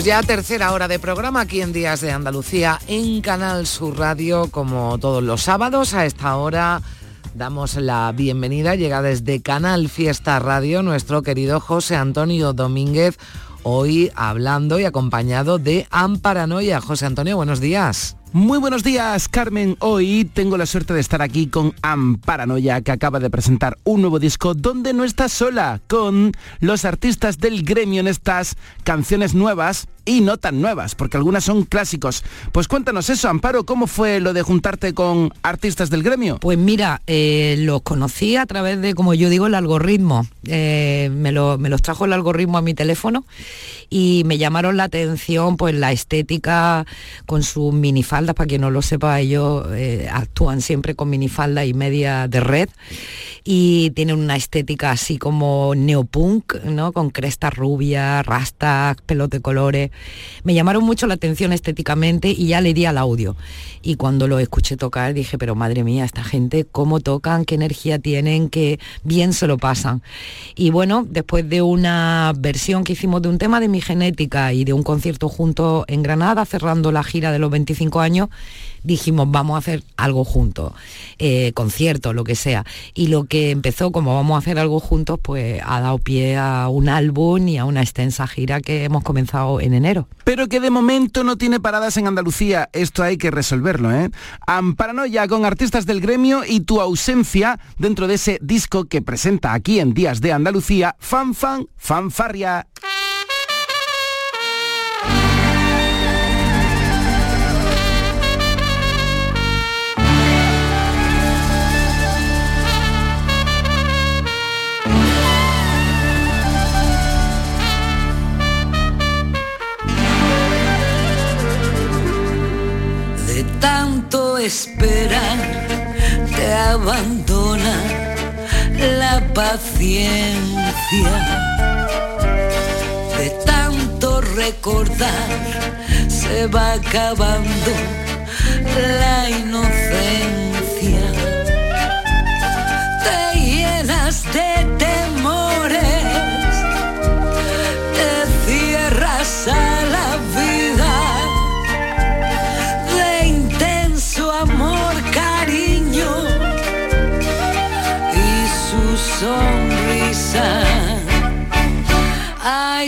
Ya, tercera hora de programa aquí en Días de Andalucía en Canal Sur Radio, como todos los sábados a esta hora. Damos la bienvenida, llega desde Canal Fiesta Radio nuestro querido José Antonio Domínguez, hoy hablando y acompañado de Amparanoia. José Antonio, buenos días. Muy buenos días, Carmen. Hoy tengo la suerte de estar aquí con Amparanoia, que acaba de presentar un nuevo disco donde no está sola, con los artistas del gremio en estas canciones nuevas y no tan nuevas, porque algunas son clásicos. Pues cuéntanos eso, Amparo, ¿cómo fue lo de juntarte con artistas del gremio? Pues mira, eh, los conocí a través de, como yo digo, el algoritmo. Eh, me, lo- me los trajo el algoritmo a mi teléfono y me llamaron la atención pues la estética con sus minifaldas, para quien no lo sepa, ellos eh, actúan siempre con minifalda y media de red y tienen una estética así como neopunk, ¿no? Con crestas rubias, rastas, pelos de colores. Me llamaron mucho la atención estéticamente y ya le di al audio. Y cuando lo escuché tocar dije, pero madre mía, esta gente, cómo tocan, qué energía tienen, qué bien se lo pasan. Y bueno, después de una versión que hicimos de un tema de mi genética y de un concierto juntos en Granada, cerrando la gira de los 25 años, dijimos, vamos a hacer algo juntos, eh, concierto, lo que sea. Y lo que empezó como vamos a hacer algo juntos, pues ha dado pie a un álbum y a una extensa gira que hemos comenzado en enero. Pero que de momento no tiene paradas en Andalucía. Esto hay que resolverlo, ¿eh? Amparanoia con artistas del gremio y tu ausencia dentro de ese disco que presenta aquí en Días de Andalucía, Fan Fan Fanfarria. Tanto esperar te abandona la paciencia. De tanto recordar se va acabando la inocencia.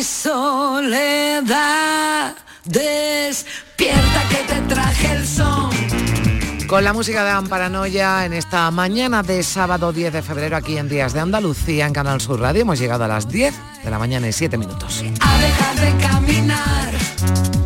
Soledad, despierta que te traje el son. Con la música de Amparanoia en esta mañana de sábado 10 de febrero aquí en Días de Andalucía en Canal Sur Radio hemos llegado a las 10 de la mañana y 7 minutos. a dejar de caminar.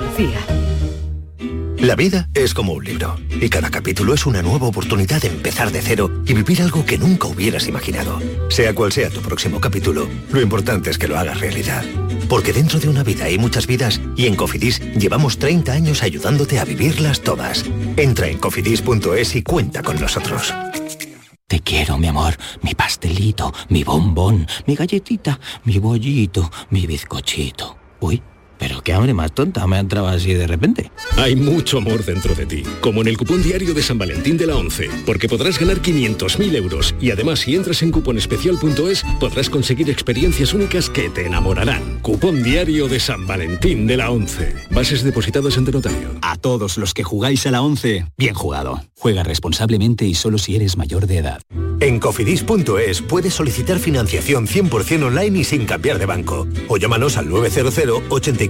Andalucía. La vida es como un libro y cada capítulo es una nueva oportunidad de empezar de cero y vivir algo que nunca hubieras imaginado. Sea cual sea tu próximo capítulo, lo importante es que lo hagas realidad. Porque dentro de una vida hay muchas vidas y en Cofidis llevamos 30 años ayudándote a vivirlas todas. Entra en cofidis.es y cuenta con nosotros. Te quiero, mi amor, mi pastelito, mi bombón, mi galletita, mi bollito, mi bizcochito. Uy, pero qué hambre más tonta me ha entrado así de repente. Hay mucho amor dentro de ti, como en el cupón diario de San Valentín de la 11, porque podrás ganar 500.000 euros y además si entras en cuponespecial.es podrás conseguir experiencias únicas que te enamorarán. Cupón diario de San Valentín de la 11. Bases depositadas ante notario. A todos los que jugáis a la 11, bien jugado. Juega responsablemente y solo si eres mayor de edad. En cofidis.es puedes solicitar financiación 100% online y sin cambiar de banco. O llámanos al 900 84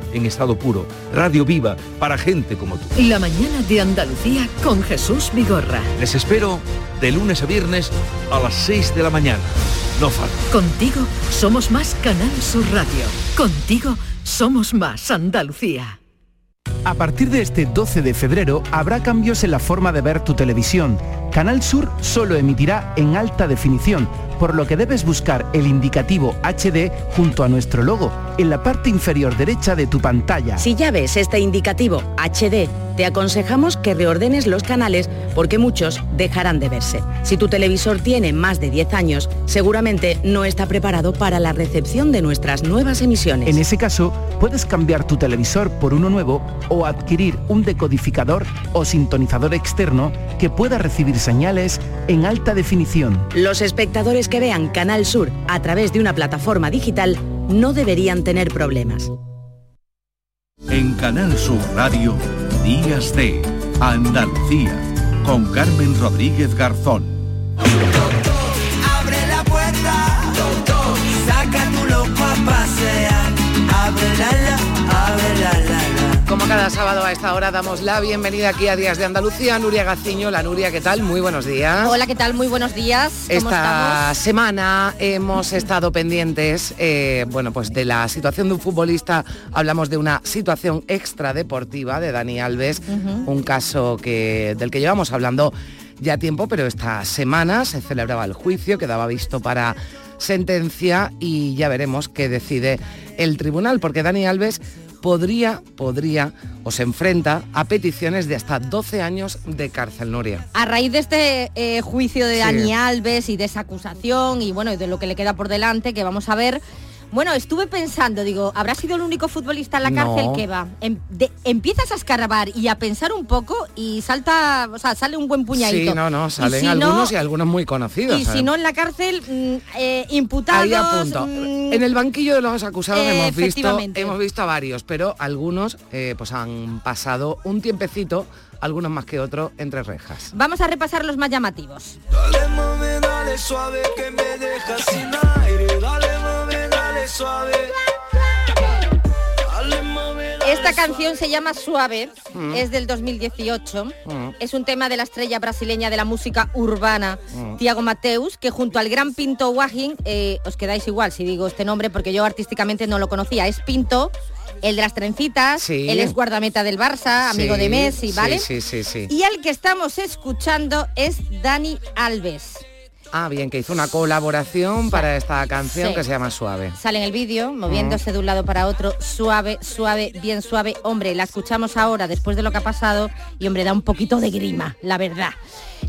en estado puro, radio viva para gente como tú. La mañana de Andalucía con Jesús Vigorra. Les espero de lunes a viernes a las 6 de la mañana. No falta. Contigo somos más Canal Sur Radio. Contigo somos más Andalucía. A partir de este 12 de febrero habrá cambios en la forma de ver tu televisión. Canal Sur solo emitirá en alta definición, por lo que debes buscar el indicativo HD junto a nuestro logo en la parte inferior derecha de tu pantalla. Si ya ves este indicativo HD, te aconsejamos que reordenes los canales porque muchos dejarán de verse. Si tu televisor tiene más de 10 años, seguramente no está preparado para la recepción de nuestras nuevas emisiones. En ese caso, puedes cambiar tu televisor por uno nuevo o adquirir un decodificador o sintonizador externo que pueda recibir señales en alta definición. Los espectadores que vean Canal Sur a través de una plataforma digital no deberían tener problemas. En Canal Sur Radio, Días de Andalucía, con Carmen Rodríguez Garzón. Abre la puerta, saca tu loco a pasear. Abre la, cada sábado a esta hora damos la bienvenida aquí a Días de Andalucía, Nuria Gaciño. La Nuria, ¿qué tal? Muy buenos días. Hola, ¿qué tal? Muy buenos días. ¿Cómo Esta estamos? semana hemos estado pendientes, eh, bueno, pues de la situación de un futbolista. Hablamos de una situación extradeportiva de Dani Alves, un caso que, del que llevamos hablando ya tiempo, pero esta semana se celebraba el juicio, quedaba visto para sentencia y ya veremos qué decide el tribunal, porque Dani Alves podría, podría o se enfrenta a peticiones de hasta 12 años de cárcel, Nuria. A raíz de este eh, juicio de Sí. Dani Alves y de esa acusación y bueno, y de lo que le queda por delante, que vamos a ver. Bueno, estuve pensando, digo, ¿habrá sido el único futbolista en la No. cárcel que va? Em- de- empiezas a escarbar y a pensar un poco y salta, o sea, sale un buen puñadito. Sí, no, no, Y salen si no- algunos y algunos muy conocidos. Y si ¿sabes? no en la cárcel, mm, eh, imputados. Ahí mm, En el banquillo de los acusados hemos visto, hemos visto a varios, pero algunos eh, pues han pasado un tiempecito, algunos más que otros, entre rejas. Vamos a repasar los más llamativos. Dale mami, dale suave que me dejas sin aire. Dale mami, dale suave. Esta canción se llama Suave, Mm. es del 2018. Mm. Es un tema de la estrella brasileña de la música urbana, Mm. Tiago Mateus, que junto al gran Pinto Wagin, eh, os quedáis igual si digo este nombre porque yo artísticamente no lo conocía, es Pinto, el de las trencitas, Sí. él es guardameta del Barça, amigo Sí, de Messi, ¿vale? Sí, sí, sí. sí. Y al que estamos escuchando es Dani Alves. Ah, bien, que hizo una colaboración para esta canción Sí. que se llama Suave. Sale en el vídeo, moviéndose de un lado para otro, suave, suave, bien suave. Hombre, la escuchamos ahora después de lo que ha pasado y hombre, da un poquito de grima, la verdad.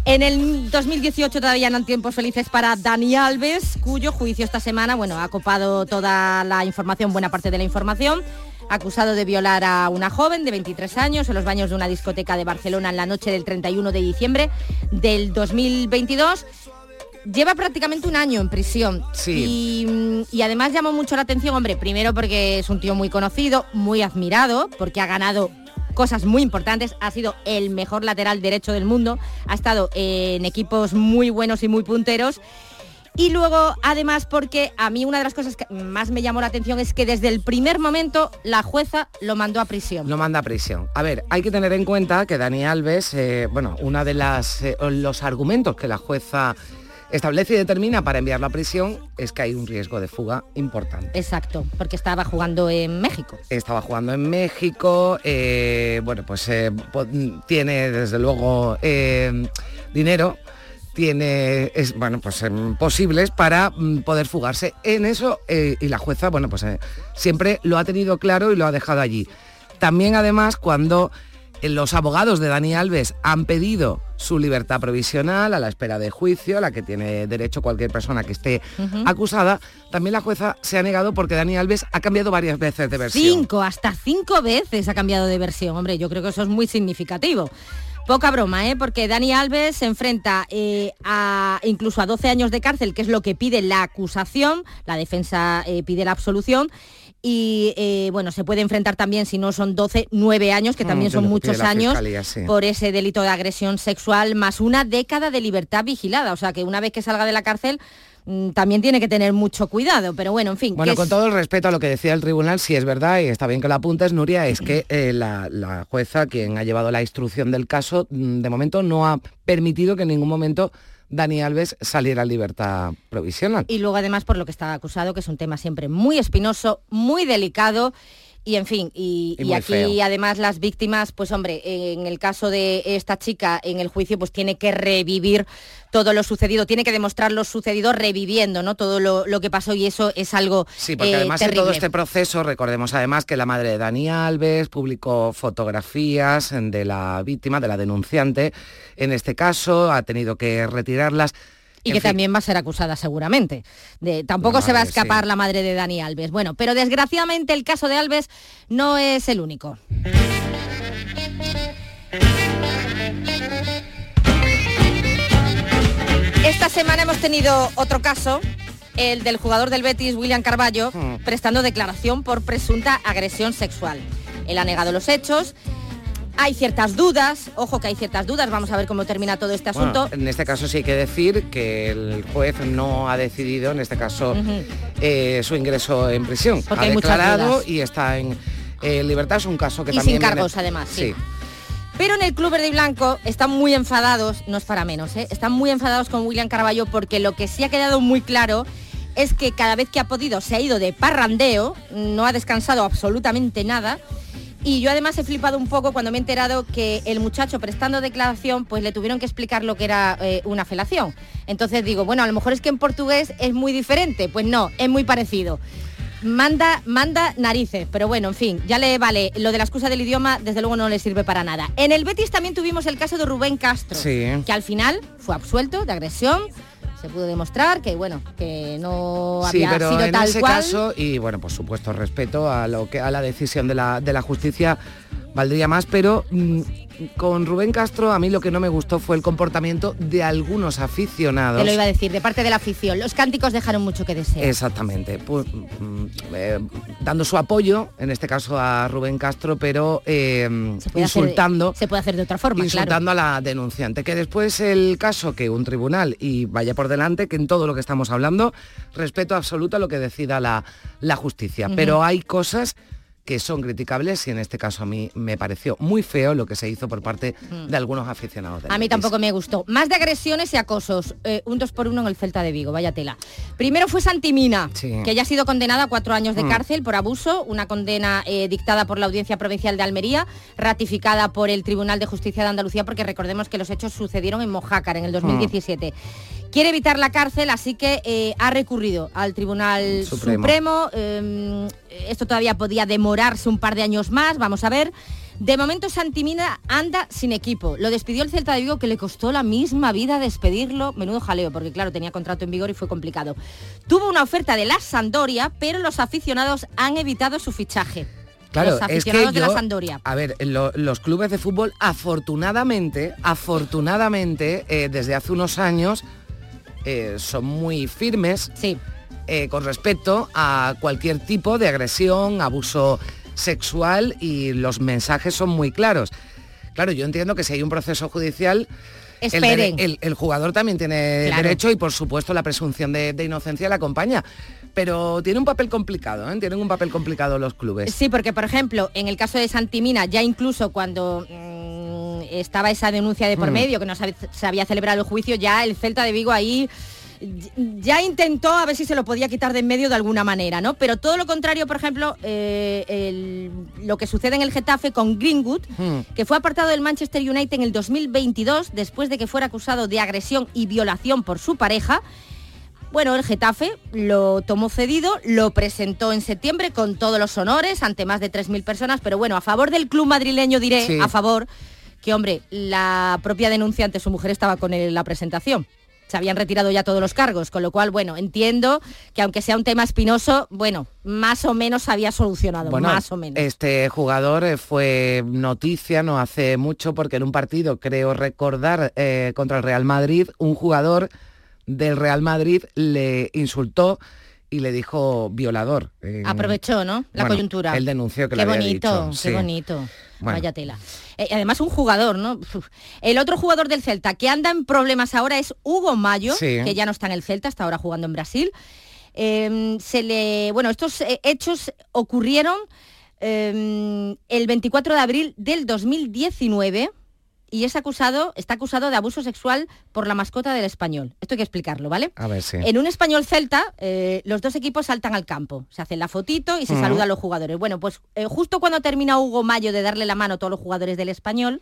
En el 2018 todavía no han tiempos felices para Dani Alves, cuyo juicio esta semana, bueno, ha copado toda la información, buena parte de la información, acusado de violar a una joven de 23 años en los baños de una discoteca de Barcelona en la noche del 31 de diciembre del 2022. Lleva prácticamente un año en prisión. Sí. Y, y además llamó mucho la atención, hombre, primero porque es un tío muy conocido, muy admirado, porque ha ganado cosas muy importantes, ha sido el mejor lateral derecho del mundo, ha estado en equipos muy buenos y muy punteros. Y luego, además, porque a mí una de las cosas que más me llamó la atención es que desde el primer momento la jueza lo mandó a prisión. Lo manda a prisión. A ver, hay que tener en cuenta que Dani Alves, eh, bueno, una de las eh, los argumentos que la jueza establece y determina para enviarlo a prisión es que hay un riesgo de fuga importante. Exacto, porque estaba jugando en México. Estaba jugando en México, eh, bueno, pues eh, tiene desde luego eh, dinero, tiene, es, bueno, pues em, posibles para mm, poder fugarse. En eso, y la jueza, bueno, pues siempre lo ha tenido claro y lo ha dejado allí. También además cuando Los abogados de Dani Alves han pedido su libertad provisional a la espera de juicio, a la que tiene derecho cualquier persona que esté acusada. También la jueza se ha negado porque Dani Alves ha cambiado varias veces de versión. Cinco, hasta cinco veces ha cambiado de versión. Hombre, yo creo que eso es muy significativo. Poca broma, ¿eh? porque Dani Alves se enfrenta eh, a incluso a 12 años de cárcel, que es lo que pide la acusación, la defensa eh, pide la absolución, y eh, bueno, se puede enfrentar también, si no son 12, 9 años, que Mm, también que son muchos años, Fiscalía, sí. por ese delito de agresión sexual, más una década de libertad vigilada. O sea que una vez que salga de la cárcel, mm, también tiene que tener mucho cuidado. Pero bueno, en fin. Bueno, con es- todo el respeto a lo que decía el tribunal, si es verdad, y está bien que lo apuntes, Nuria, es que eh, la, la jueza, quien ha llevado la instrucción del caso, mm, de momento no ha permitido que en ningún momento Dani Alves saliera en libertad provisional. y luego además por lo que está acusado, que es un tema siempre muy espinoso, muy delicado. Y en fin, y, Y y muy aquí feo. además las víctimas, pues hombre, en el caso de esta chica en el juicio, pues tiene que revivir todo lo sucedido, tiene que demostrar lo sucedido reviviendo, ¿no? Todo lo, lo que pasó y eso es algo Sí, porque eh, además de terrible. todo este proceso, recordemos además que la madre de Dani Alves publicó fotografías de la víctima, de la denunciante, en este caso, ha tenido que retirarlas. Y En que fin, también va a ser acusada seguramente. De, tampoco se va a sí. escapar la madre de Dani Alves. Bueno, pero desgraciadamente el caso de Alves no es el único. Esta semana hemos tenido otro caso, el del jugador del Betis, William Carballo, Hmm. prestando declaración por presunta agresión sexual. Él ha negado los hechos. Hay ciertas dudas, ojo que hay ciertas dudas, vamos a ver cómo termina todo este Bueno, asunto. en este caso sí hay que decir que el juez no ha decidido, en este caso, eh, su ingreso en prisión. Porque ha hay muchas declarado dudas. y está en eh, libertad. Es un caso que Y también sin viene- cargos, además, sí. Sí. Pero en el Club Verde y Blanco están muy enfadados, no es para menos, ¿eh? están muy enfadados con William Carballo porque lo que sí ha quedado muy claro es que cada vez que ha podido se ha ido de parrandeo, no ha descansado absolutamente nada. Y yo además he flipado un poco cuando me he enterado que el muchacho prestando declaración, pues le tuvieron que explicar lo que era eh, una felación. Entonces digo, bueno, a lo mejor es que en portugués es muy diferente. Pues no, es muy parecido. Manda, manda narices, pero bueno, en fin, ya le vale. Lo de la excusa del idioma, desde luego no le sirve para nada. En el Betis también tuvimos el caso de Rubén Castro, Sí. que al final fue absuelto de agresión. Se pudo demostrar que bueno, que no Sí, había pero sido en tal ese cual. caso, y bueno, por supuesto, respeto a lo que a la decisión de la, de la justicia valdría más, pero mm, con Rubén Castro a mí lo que no me gustó fue el comportamiento de algunos aficionados. Te lo iba a decir, de parte de la afición. Los cánticos dejaron mucho que desear. Exactamente, pues, mm, eh, dando su apoyo, en este caso a Rubén Castro, pero eh, hacer- insultando, se puede hacer de otra forma, insultando a la denunciante. Que después el caso que un tribunal, y vaya por delante, que en todo lo que estamos hablando, respeto absoluto a lo que decida la, la justicia. Pero hay cosas que son criticables y en este caso a mí me pareció muy feo lo que se hizo por parte Mm. de algunos aficionados. del A mí Betis. tampoco me gustó. Más de agresiones y acosos. Eh, un 2 por 1 en el Celta de Vigo, vaya tela. Primero fue Santimina, Sí. que ya ha sido condenada a cuatro años de Mm. cárcel por abuso, una condena eh, dictada por la Audiencia Provincial de Almería, ratificada por el Tribunal de Justicia de Andalucía, porque recordemos que los hechos sucedieron en Mojácar en el 2017. Quiere evitar la cárcel, así que eh, ha recurrido al Tribunal Supremo. Supremo. Eh, esto todavía podía demorarse un par de años más, vamos a ver. De momento Santimina anda sin equipo. Lo despidió el Celta de Vigo que le costó la misma vida despedirlo. Menudo jaleo, porque claro, tenía contrato en vigor y fue complicado. Tuvo una oferta de la Sandoria, pero los aficionados han evitado su fichaje. Claro, los es que aficionados de la Sandoria. A ver, lo- los clubes de fútbol, afortunadamente, afortunadamente, eh, desde hace unos años, eh, son muy firmes eh, con respecto a cualquier tipo de agresión, abuso sexual y los mensajes son muy claros. Claro, yo entiendo que si hay un proceso judicial, el, el- el jugador también tiene Claro. derecho y por supuesto la presunción de, de inocencia la acompaña. Pero tiene un papel complicado, ¿eh? tienen un papel complicado los clubes. Sí, porque por ejemplo, en el caso de Santimina, ya incluso cuando mm, estaba esa denuncia de por Mm. medio, que no se, había celebrado el juicio, ya el Celta de Vigo ahí ya intentó a ver si se lo podía quitar de en medio de alguna manera, ¿no? Pero todo lo contrario, por ejemplo, eh, el- lo que sucede en el Getafe con Greenwood, Mm. que fue apartado del Manchester United en el 2022 después de que fuera acusado de agresión y violación por su pareja. Bueno, el Getafe lo tomó cedido, lo presentó en septiembre con todos los honores ante más de 3.000 personas, pero bueno, a favor del club madrileño diré, Sí. a favor, que hombre, la propia denunciante, su mujer, estaba con él en la presentación. Se habían retirado ya todos los cargos, con lo cual, bueno, entiendo que aunque sea un tema espinoso, bueno, más o menos se había solucionado, Bueno, más o menos. Este jugador eh, fue noticia no hace mucho porque en un partido, creo recordar, eh, contra el Real Madrid, un jugador del Real Madrid le insultó y le dijo violador. Eh, Aprovechó, ¿no? La bueno, coyuntura. Él denunció que qué lo había bonito, dicho. qué sí. bonito. Bueno. Vaya tela. Eh, además un jugador, ¿no? Uf. El otro jugador del Celta que anda en problemas ahora es Hugo Mayo, Sí. que ya no está en el Celta, está ahora jugando en Brasil. Eh, se le, bueno, estos eh, hechos ocurrieron eh, el 24 de abril del 2019 y es acusado, está acusado de abuso sexual por la mascota del español. Esto hay que explicarlo, ¿vale? A ver si. En un español celta, eh, los dos equipos saltan al campo, se hacen la fotito y se saludan los jugadores. Bueno, pues eh, justo cuando termina Hugo Mayo de darle la mano a todos los jugadores del español,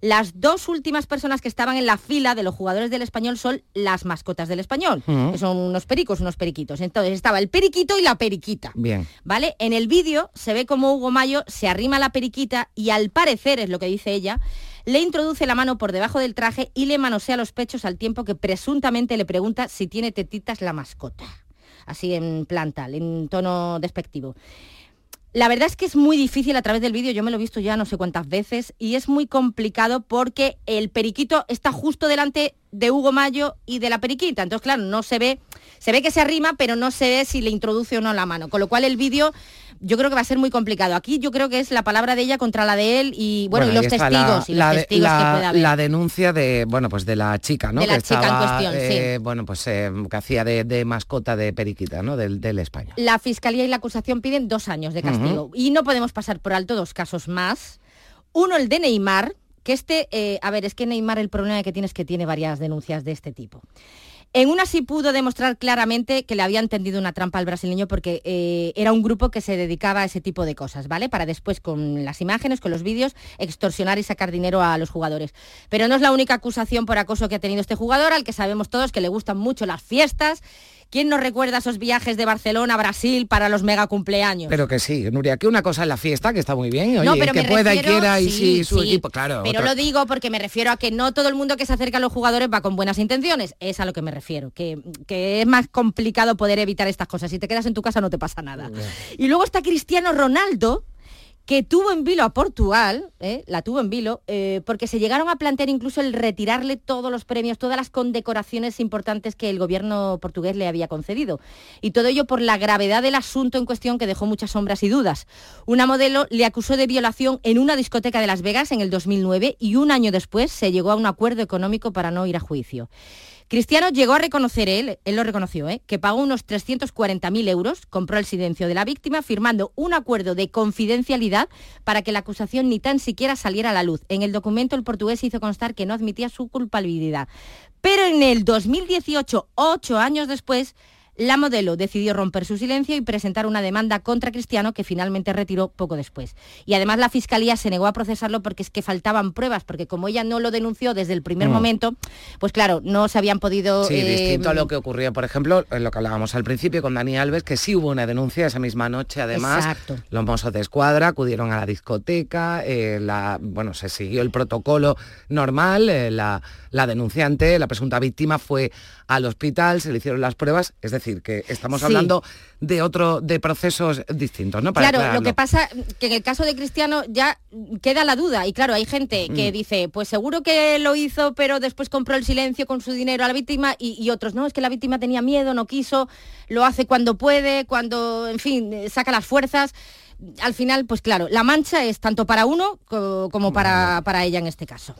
las dos últimas personas que estaban en la fila de los jugadores del español son las mascotas del español, que son unos pericos, unos periquitos. Entonces estaba el periquito y la periquita. Bien. ¿Vale? En el vídeo se ve como Hugo Mayo se arrima a la periquita y al parecer, es lo que dice ella, le introduce la mano por debajo del traje y le manosea los pechos al tiempo que presuntamente le pregunta si tiene tetitas la mascota. Así en planta, en tono despectivo. La verdad es que es muy difícil a través del vídeo, yo me lo he visto ya no sé cuántas veces, y es muy complicado porque el periquito está justo delante de Hugo Mayo y de la periquita. Entonces, claro, no se ve, se ve que se arrima, pero no se ve si le introduce o no la mano. Con lo cual el vídeo yo creo que va a ser muy complicado. Aquí yo creo que es la palabra de ella contra la de él y bueno, y los testigos, y los la testigos que la- pueda haber. la denuncia de, bueno, pues de la chica, ¿no? De la que chica en cuestión, sí. eh, Bueno, pues eh, que hacía de, de mascota de periquita, ¿no? Del, del español. La fiscalía y la acusación piden dos años de castigo. Y no podemos pasar por alto dos casos más. Uno, el de Neymar, que este, eh, a ver, es que Neymar el problema que tiene es que tiene varias denuncias de este tipo. En una sí pudo demostrar claramente que le habían tendido una trampa al brasileño porque eh, era un grupo que se dedicaba a ese tipo de cosas, ¿vale? Para después con las imágenes, con los vídeos, extorsionar y sacar dinero a los jugadores. Pero no es la única acusación por acoso que ha tenido este jugador, al que sabemos todos que le gustan mucho las fiestas. ¿Quién nos recuerda esos viajes de Barcelona a Brasil para los mega cumpleaños? Pero que sí, Nuria, que una cosa es la fiesta, que está muy bien, oye, no, pero que pueda y quiera y sí, su sí, equipo, claro. Pero otra- lo digo porque me refiero a que no todo el mundo que se acerca a los jugadores va con buenas intenciones. Es a lo que me refiero, que, que es más complicado poder evitar estas cosas. Si te quedas en tu casa no te pasa nada. Y luego está Cristiano Ronaldo, que tuvo en vilo a Portugal, ¿eh? la tuvo en vilo, eh, porque se llegaron a plantear incluso el retirarle todos los premios, todas las condecoraciones importantes que el gobierno portugués le había concedido. Y todo ello por la gravedad del asunto en cuestión que dejó muchas sombras y dudas. Una modelo le acusó de violación en una discoteca de Las Vegas en el 2009 y un año después se llegó a un acuerdo económico para no ir a juicio. Cristiano llegó a reconocer él, él lo reconoció, ¿eh? que pagó unos 340.000 euros, compró el silencio de la víctima, firmando un acuerdo de confidencialidad para que la acusación ni tan siquiera saliera a la luz. En el documento el portugués hizo constar que no admitía su culpabilidad. Pero en el 2018, ocho años después, la modelo decidió romper su silencio y presentar una demanda contra Cristiano que finalmente retiró poco después. Y además la fiscalía se negó a procesarlo porque es que faltaban pruebas, porque como ella no lo denunció desde el primer Mm. momento, pues claro, no se habían podido... Sí, eh, distinto a lo que ocurrió, por ejemplo, en lo que hablábamos al principio con Dani Alves, que sí hubo una denuncia esa misma noche, además. Exacto. Los mozos de escuadra acudieron a la discoteca, eh, la, bueno, se siguió el protocolo normal, eh, la, la denunciante, la presunta víctima, fue al hospital, se le hicieron las pruebas, es decir, que estamos Sí. hablando de otro, de procesos distintos, ¿no? Para Claro, lo que pasa que en el caso de Cristiano ya queda la duda y claro, hay gente que Mm. dice, pues seguro que lo hizo, pero después compró el silencio con su dinero a la víctima y, y otros, no, es que la víctima tenía miedo, no quiso, lo hace cuando puede, cuando, en fin, eh, saca las fuerzas. Al final, pues claro, la mancha es tanto para uno co- como para, para ella en este caso.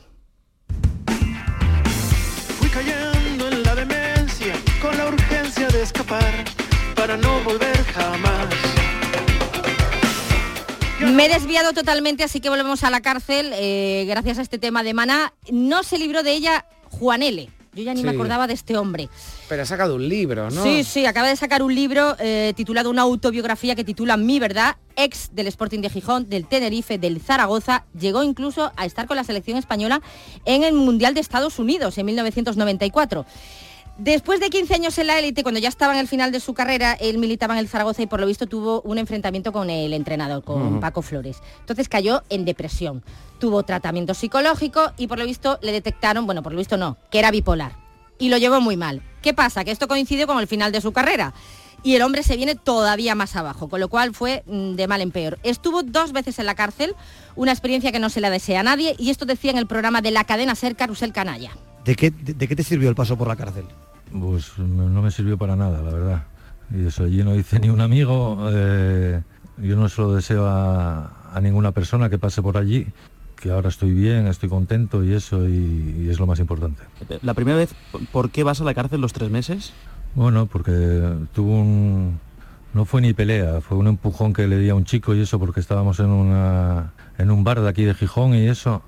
Escapar para no volver jamás. Me he desviado totalmente, así que volvemos a la cárcel eh, gracias a este tema de Maná. No se libró de ella Juan L. Yo ya ni me acordaba de este hombre. Pero ha sacado un libro, ¿no? Sí, sí, acaba de sacar un libro eh, titulado una autobiografía que titula Mi Verdad, ex del Sporting de Gijón, del Tenerife, del Zaragoza, llegó incluso a estar con la selección española en el Mundial de Estados Unidos en 1994. Después de 15 años en la élite, cuando ya estaba en el final de su carrera, él militaba en el Zaragoza y por lo visto tuvo un enfrentamiento con el entrenador, con. Paco Flores. Entonces cayó en depresión. Tuvo tratamiento psicológico y por lo visto le detectaron, bueno, por lo visto no, que era bipolar. Y lo llevó muy mal. ¿Qué pasa? Que esto coincidió con el final de su carrera. Y el hombre se viene todavía más abajo, con lo cual fue mm, de mal en peor. Estuvo dos veces en la cárcel, una experiencia que no se la desea a nadie, y esto decía en el programa de la cadena Ser Carusel Canalla. ¿De qué, de, de qué te sirvió el paso por la cárcel? Pues no me sirvió para nada, la verdad. Y eso allí no hice ni un amigo. eh, yo no se lo deseo a, a ninguna persona que pase por allí, que ahora estoy bien, estoy contento y eso, y, y es lo más importante. La primera vez, ¿por qué vas a la cárcel los tres meses? Bueno, porque tuvo un... No fue ni pelea, fue un empujón que le di a un chico y eso porque estábamos en, una, en un bar de aquí de Gijón y eso,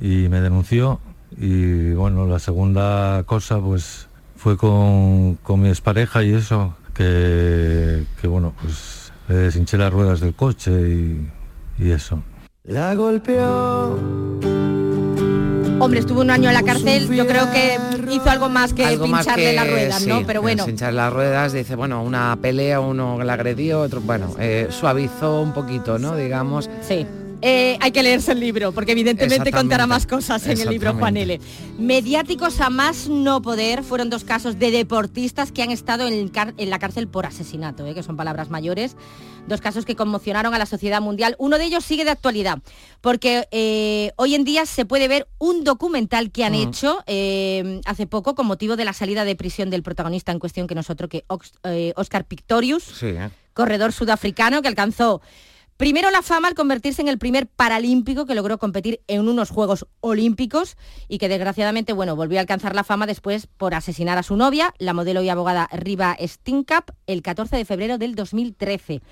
y me denunció. Y bueno, la segunda cosa pues fue con, con mi expareja y eso, que, que bueno, pues le deshinché las ruedas del coche y, y eso. La golpeó. Hombre, estuvo un año en la cárcel, yo creo que hizo algo más que Algo más pincharle que- las ruedas, sí, ¿no? Pero bueno, Hinchar las ruedas, dice, bueno, una pelea, uno le agredió, otro, bueno, eh, suavizó un poquito, ¿no? Digamos. Sí. Eh, hay que leerse el libro, porque evidentemente contará más cosas en el libro Juan L. Mediáticos a más no poder fueron dos casos de deportistas que han estado en, la cárcel por asesinato, eh, que son palabras mayores. Dos casos que conmocionaron a la sociedad mundial. Uno de ellos sigue de actualidad, porque eh, hoy en día se puede ver un documental que han Mm. hecho hace poco con motivo de la salida de prisión del protagonista en cuestión, que no es otro que Ox- Oscar Pictorius Sí, corredor sudafricano que alcanzó primero la fama al convertirse en el primer paralímpico que logró competir en unos Juegos Olímpicos y que desgraciadamente bueno, volvió a alcanzar la fama después por asesinar a su novia, la modelo y abogada Riva Stinkap, el 14 de febrero del 2013.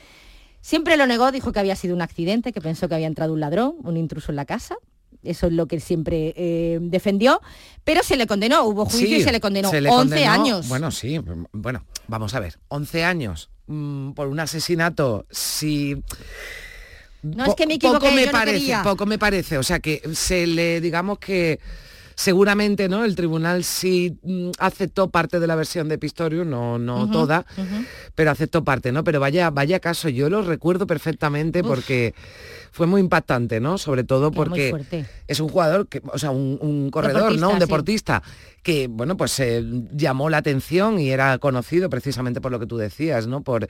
Siempre lo negó, dijo que había sido un accidente, que pensó que había entrado un ladrón, un intruso en la casa. Eso es lo que siempre eh, defendió, pero se le condenó, hubo juicio Sí, y se le condenó se le 11 condenó- años. Bueno, sí, bueno, vamos a ver, 11 años mm, por un asesinato, si... No, es que me equivoqué, poco me yo no parece, quería. poco me parece, o sea que se le, digamos que seguramente, ¿no? El tribunal sí mm, aceptó parte de la versión de Pistorius, no, no toda, pero aceptó parte, ¿no? Pero vaya, vaya caso, yo lo recuerdo perfectamente Uf. porque fue muy impactante, ¿no? Sobre todo porque es un jugador, que, o sea, un, un corredor, Deportista, ¿no? Un sí. deportista que, bueno, pues eh, llamó la atención y era conocido precisamente por lo que tú decías, ¿no? Por,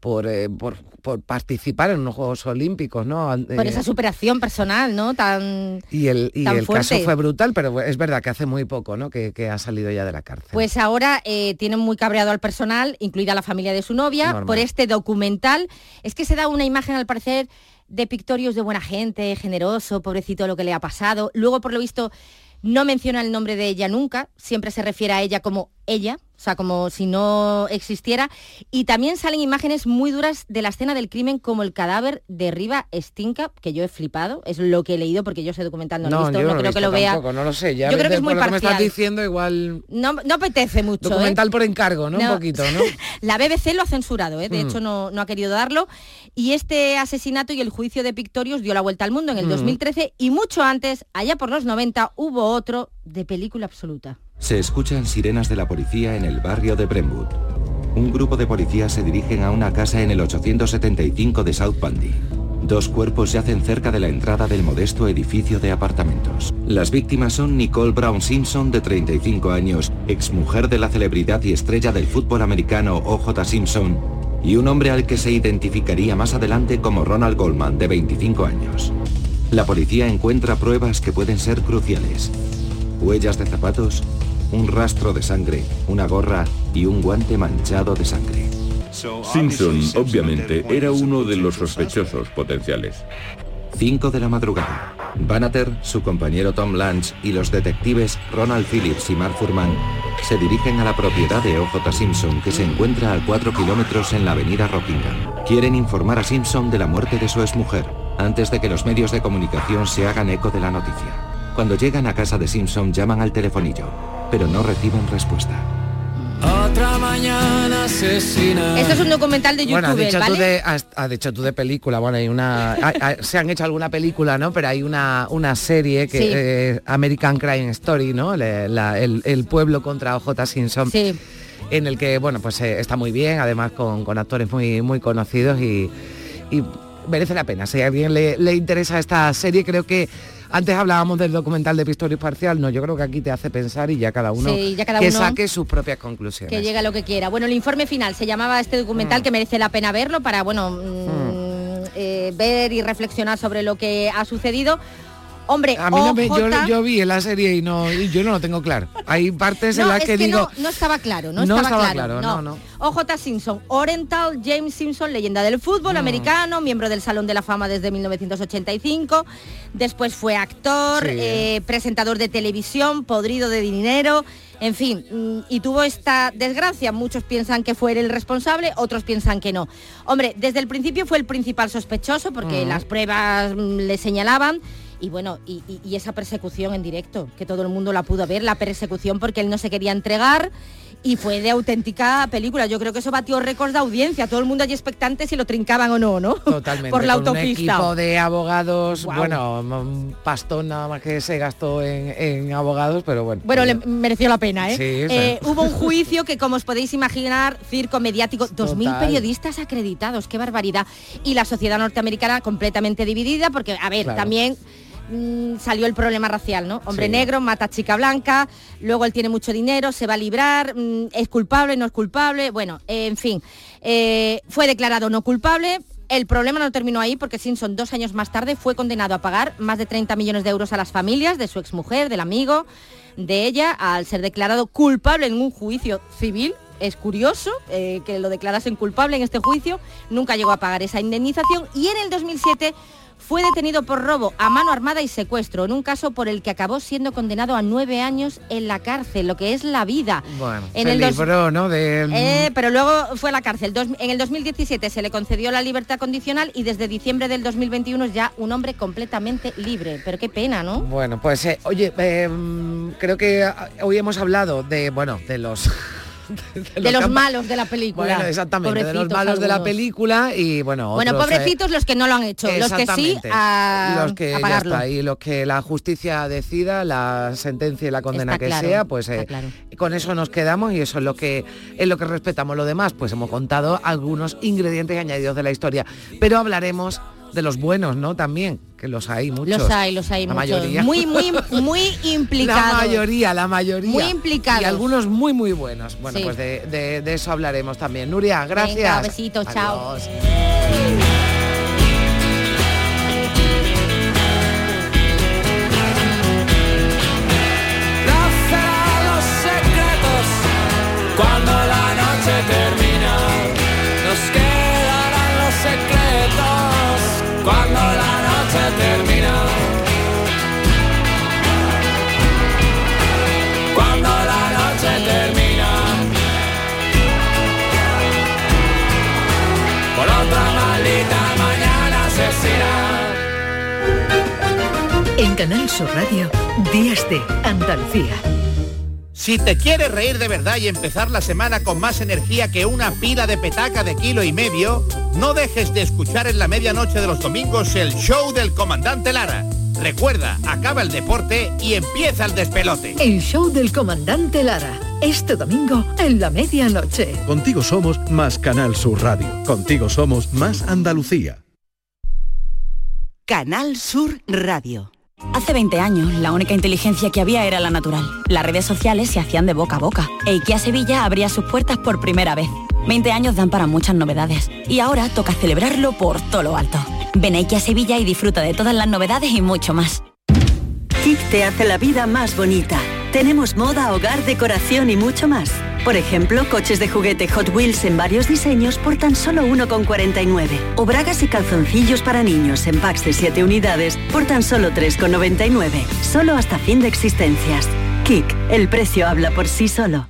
por, eh, por, por participar en unos Juegos Olímpicos, ¿no? Por Eh, esa superación personal, ¿no? Tan... y el, y tan el caso fue brutal, pero es verdad que hace muy poco, ¿no? Que, que ha salido ya de la cárcel. Pues ahora eh, tienen muy cabreado al personal, incluida la familia de su novia, Normal. por este documental. Es que se da una imagen, al parecer, de Pictorius de buena gente, generoso, pobrecito lo que le ha pasado. Luego, por lo visto, no menciona el nombre de ella nunca, siempre se refiere a ella como ella, o sea, como si no existiera. Y también salen imágenes muy duras de la escena del crimen, como el cadáver de Riva Stinka, que yo he flipado, es lo que he leído porque yo ese documental no, lo he visto, yo no, creo que lo vea. tampoco, no lo sé. Ya Yo creo que es muy lo que me estás parcial. diciendo, igual No, no apetece mucho. ¿eh? documental por encargo, ¿no? No. Un poquito, ¿no? La BBC lo ha censurado, ¿eh? de Mm. hecho no, no ha querido darlo. Y este asesinato y el juicio de Pictorius dio la vuelta al mundo en el Mm. 2013 y mucho antes, allá por los 90, hubo otro de película absoluta. Se escuchan sirenas de la policía en el barrio de Brentwood. Un grupo de policías se dirigen a una casa en el 875 de South Bundy. Dos cuerpos yacen cerca de la entrada del modesto edificio de apartamentos. Las víctimas son Nicole Brown Simpson, de 35 años, exmujer de la celebridad y estrella del fútbol americano O.J. Simpson, y un hombre al que se identificaría más adelante como Ronald Goldman, de 25 años. La policía encuentra pruebas que pueden ser cruciales. Huellas de zapatos, un rastro de sangre, una gorra y un guante manchado de sangre. Simpson, obviamente, era uno de los sospechosos potenciales. 5 de la madrugada. Bannater, su compañero Tom Lance y los detectives Ronald Phillips y Mark Furman se dirigen a la propiedad de OJ Simpson que se encuentra a 4 kilómetros en la avenida Rockingham. Quieren informar a Simpson de la muerte de su exmujer antes de que los medios de comunicación se hagan eco de la noticia. Cuando llegan a casa de Simpson llaman al telefonillo, pero no reciben respuesta. Otra mañana asesina. Esto es un documental de Bueno, has YouTube, dicho, tú ¿vale? de, has, has dicho tú de película, bueno, hay una... hay- hay- se han hecho alguna película, ¿no? Pero hay una, una serie que... Sí. eh, American Crime Story, ¿no? Le- la- el, el pueblo contra OJ Simpson. En el que, bueno, pues eh, está muy bien, además con, con actores muy, muy conocidos y, y merece la pena. Si a alguien le, le interesa esta serie, creo que... Antes hablábamos del documental de Pistorio Parcial, no, yo creo que aquí te hace pensar y ya cada uno, Sí, ya cada que uno- saque sus propias conclusiones. que llega lo que quiera. Bueno, el informe final se llamaba este Mm. documental que merece la pena verlo para, bueno, mm, eh, ver y reflexionar sobre lo que ha sucedido. Hombre, A mí no me- yo, yo vi la serie y no y yo no lo tengo claro. Hay partes en las que, que digo, no, no estaba claro, no, estaba, estaba claro. claro, no. OJ Simpson, Oriental James Simpson, leyenda del fútbol americano, miembro del Salón de la Fama desde 1985. Después fue actor, Sí. eh, presentador de televisión, podrido de dinero. En fin, mm, y tuvo esta desgracia. Muchos piensan que fue él el responsable, otros piensan que no. Hombre, desde el principio fue el principal sospechoso porque Mm. las pruebas mm, le señalaban. Y bueno, y, y- y esa persecución en directo, que todo el mundo la pudo ver, la persecución porque él no se quería entregar y fue de auténtica película. Yo creo que eso batió récords de audiencia. Todo el mundo allí expectante si lo trincaban o no, ¿no? totalmente Por la con un autopista. equipo de abogados, Guau. bueno, un pastón nada más que se gastó en, en abogados, pero bueno. Bueno, le mereció la pena, ¿eh? Sí, sí. Eh, Hubo un juicio que, como os podéis imaginar, circo mediático, 2.000 Total. periodistas acreditados, qué barbaridad. Y la sociedad norteamericana completamente dividida, porque, a ver, Claro. también mm, salió el problema racial, ¿no? Hombre Sí. negro mata a chica blanca, luego él tiene mucho dinero, se va a librar, mm, es culpable, no es culpable, bueno, eh, en fin, eh, fue declarado no culpable. El problema no terminó ahí porque Simpson dos años más tarde fue condenado a pagar más de 30 millones de euros a las familias de su exmujer, del amigo, de ella, al ser declarado culpable en un juicio civil. Es curioso eh, que lo declarasen culpable en este juicio, nunca llegó a pagar esa indemnización y en el 2007 fue detenido por robo a mano armada y secuestro, en un caso por el que acabó siendo condenado a nueve años en la cárcel, lo que es la vida. Bueno, En se el dos- libró, ¿no? De, Eh, pero luego fue a la cárcel. Dos- en el 2017 se le concedió la libertad condicional y desde diciembre del 2021 es ya un hombre completamente libre. Pero qué pena, ¿no? Bueno, pues eh, oye, eh, mm, creo que ah, hoy hemos hablado de, bueno, de los De los malos de la película. Bueno, exactamente, de los malos de la película y bueno, Bueno, eh, pobrecitos los que no lo han hecho, los que sí a, los que a ya pagarlo. está, y los que la justicia decida, la sentencia y la condena Está que claro, sea, pues eh, claro. con eso nos quedamos y eso es lo que es lo que respetamos lo demás, pues hemos contado algunos ingredientes añadidos de la historia, pero hablaremos de los buenos, ¿no? También, que los hay muchos. Los hay, los hay La muchos. mayoría. Muy, muy, muy implicados. La mayoría, la mayoría. Muy implicados. Y algunos muy, muy buenos. Bueno, Sí. pues de, de- de eso hablaremos también. Nuria, gracias. Venga, besitos, chao. Adiós. Cuando la noche termina. Nos quedarán los secretos cuando la noche termina. Cuando la noche termina. Por otra maldita mañana asesina. En Canal Sur Radio, Días de Andalucía. Si te quieres reír de verdad y empezar la semana con más energía que una pila de petaca de kilo y medio, no dejes de escuchar en la medianoche de los domingos el show del comandante Lara. Recuerda, acaba el deporte y empieza el despelote. El show del comandante Lara. Este domingo en la medianoche. Contigo somos más Canal Sur Radio. Contigo somos más Andalucía. Canal Sur Radio. Hace 20 años, la única inteligencia que había era la natural. Las redes sociales se hacían de boca a boca. E IKEA Sevilla abría sus puertas por primera vez. 20 años dan para muchas novedades. Y ahora toca celebrarlo por todo lo alto. Ven a IKEA Sevilla y disfruta de todas las novedades y mucho más. Kik te hace la vida más bonita. Tenemos moda, hogar, decoración y mucho más. Por ejemplo, coches de juguete Hot Wheels en varios diseños por tan solo 1,49. O bragas y calzoncillos para niños en packs de 7 unidades por tan solo 3,99. Solo hasta fin de existencias. Kik, el precio habla por sí solo.